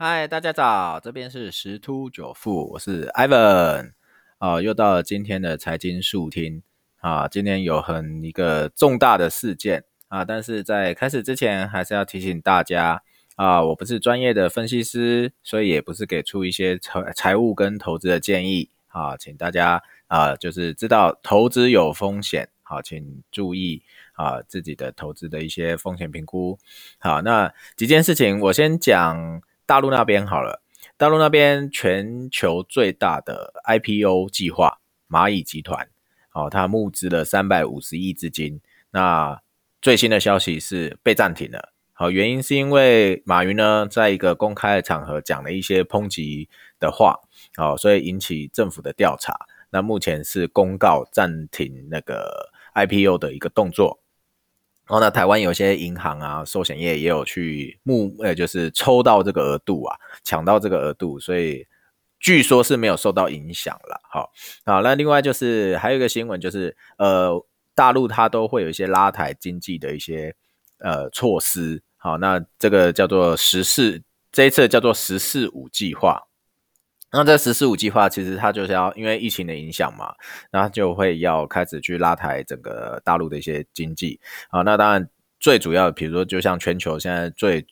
嗨，大家早，这边是十突九富，我是 Ivan 啊，又到了今天的财经速听。啊，今天有很一个重大的事件。啊，但是在开始之前，还是要提醒大家。啊，我不是专业的分析师，所以也不是给出一些财财务跟投资的建议。啊，请大家啊，就是知道投资有风险，好，请注意啊自己的投资的一些风险评估。好，那几件事情，我先讲。大陆那边好了，大陆那边全球最大的 IPO 计划蚂蚁集团，哦，它募资了三百五十亿资金。那最新的消息是被暂停了，好，原因是因为马云呢在一个公开的场合讲了一些抨击的话，哦，所以引起政府的调查。那目前是公告暂停那个 IPO 的一个动作。然后呢，台湾有些银行啊、寿险业也有去募，呃，就是抽到这个额度啊，抢到这个额度，所以据说是没有受到影响了。好，好，那另外就是还有一个新闻，就是呃，大陆它都会有一些拉抬经济的一些呃措施。好，那这个叫做“十四”，这一次叫做“十四五”计划。那这“十四五”计划其实它就是要因为疫情的影响嘛，那就会要开始去拉抬整个大陆的一些经济啊。那当然最主要的，比如说就像全球现在最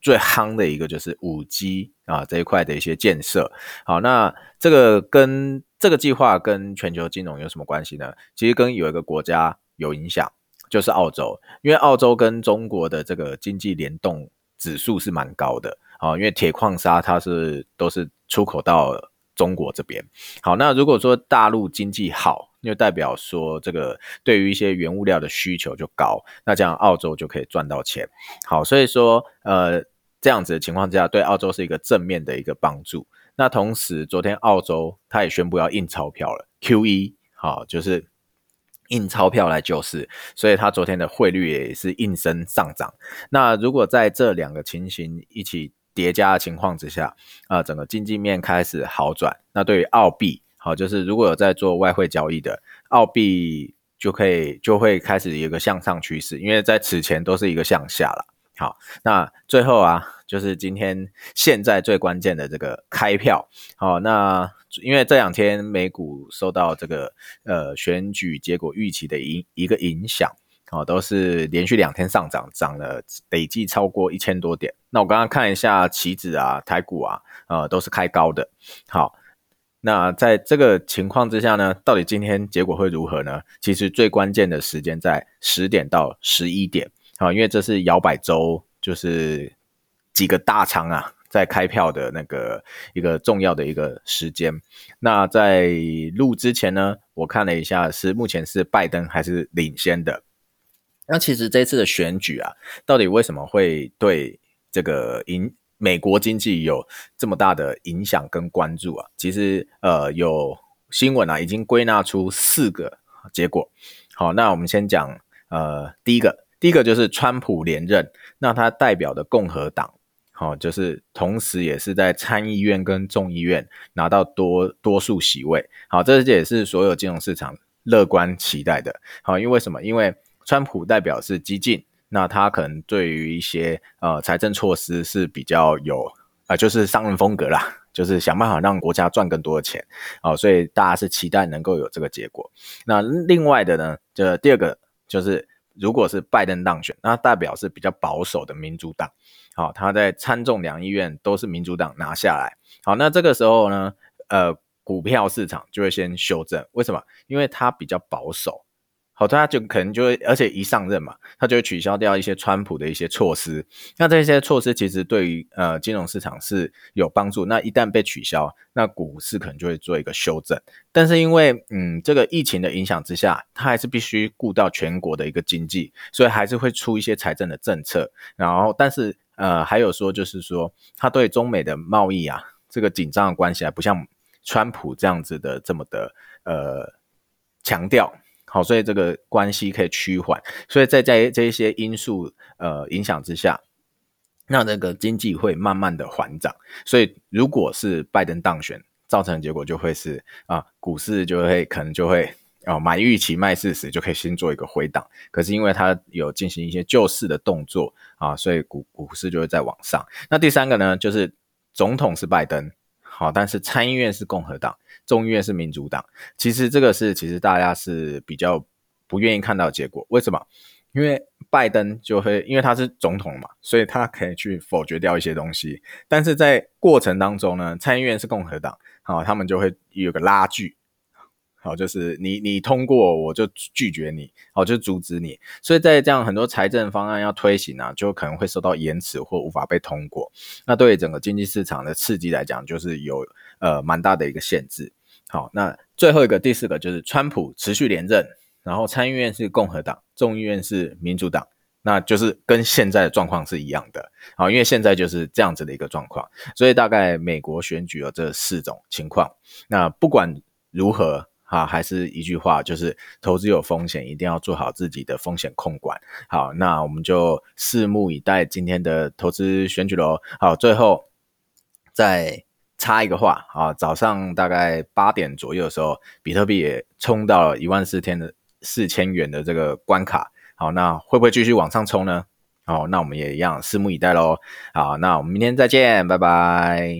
最夯的一个就是五 G 啊这一块的一些建设。好，那这个跟这个计划跟全球金融有什么关系呢？其实跟有一个国家有影响，就是澳洲，因为澳洲跟中国的这个经济联动指数是蛮高的。啊，因为铁矿砂它是都是出口到中国这边。好，那如果说大陆经济好，就代表说这个对于一些原物料的需求就高，那这样澳洲就可以赚到钱。好，所以说呃这样子的情况之下，对澳洲是一个正面的一个帮助。那同时，昨天澳洲它也宣布要印钞票了，QE，好，就是印钞票来救市，所以它昨天的汇率也是应声上涨。那如果在这两个情形一起。叠加的情况之下，啊，整个经济面开始好转。那对于澳币，好，就是如果有在做外汇交易的，澳币就可以就会开始有一个向上趋势，因为在此前都是一个向下了。好，那最后啊，就是今天现在最关键的这个开票。好，那因为这两天美股受到这个呃选举结果预期的影一个影响。哦，都是连续两天上涨，涨了累计超过一千多点。那我刚刚看一下期指啊、台股啊，呃，都是开高的。好，那在这个情况之下呢，到底今天结果会如何呢？其实最关键的时间在十点到十一点。好，因为这是摇摆州，就是几个大仓啊在开票的那个一个重要的一个时间。那在录之前呢，我看了一下，是目前是拜登还是领先的。那其实这次的选举啊，到底为什么会对这个影美国经济有这么大的影响跟关注啊？其实呃，有新闻啊，已经归纳出四个结果。好，那我们先讲呃，第一个，第一个就是川普连任，那他代表的共和党，好，就是同时也是在参议院跟众议院拿到多多数席位。好，这也是所有金融市场乐观期待的。好，因为什么？因为川普代表是激进，那他可能对于一些呃财政措施是比较有啊，就是商人风格啦，就是想办法让国家赚更多的钱啊，所以大家是期待能够有这个结果。那另外的呢，就第二个就是，如果是拜登当选，那代表是比较保守的民主党，好，他在参众两议院都是民主党拿下来，好，那这个时候呢，呃，股票市场就会先修正，为什么？因为它比较保守。好，他就可能就会，而且一上任嘛，他就会取消掉一些川普的一些措施。那这些措施其实对于呃金融市场是有帮助。那一旦被取消，那股市可能就会做一个修正。但是因为嗯这个疫情的影响之下，他还是必须顾到全国的一个经济，所以还是会出一些财政的政策。然后，但是呃还有说就是说，他对中美的贸易啊这个紧张的关系啊，不像川普这样子的这么的呃强调。好，所以这个关系可以趋缓，所以在在这一些因素呃影响之下，那那个经济会慢慢的缓涨。所以如果是拜登当选，造成的结果就会是啊，股市就会可能就会哦买预期卖事实就可以先做一个回档，可是因为它有进行一些救市的动作啊，所以股股市就会在往上。那第三个呢，就是总统是拜登，好，但是参议院是共和党，众议院是民主党。其实这个是其实大家是比较不愿意看到结果，为什么？因为拜登就会因为他是总统嘛，所以他可以去否决掉一些东西，但是在过程当中呢，参议院是共和党，好，他们就会有个拉锯。好，就是你你通过我就拒绝你，好就阻止你，所以在这样很多财政方案要推行啊，就可能会受到延迟或无法被通过。那对整个经济市场的刺激来讲，就是有呃蛮大的一个限制。好，那最后一个第四个就是川普持续连任，然后参议院是共和党，众议院是民主党，那就是跟现在的状况是一样的。好，因为现在就是这样子的一个状况，所以大概美国选举有这四种情况。那不管如何。好，还是一句话，就是投资有风险，一定要做好自己的风险控管。好，那我们就拭目以待今天的投资选举喽。好，最后再插一个话啊，早上大概八点左右的时候，比特币也冲到了一万四千的四千元的这个关卡。好，那会不会继续往上冲呢？好，那我们也一样拭目以待喽。好，那我们明天再见，拜拜。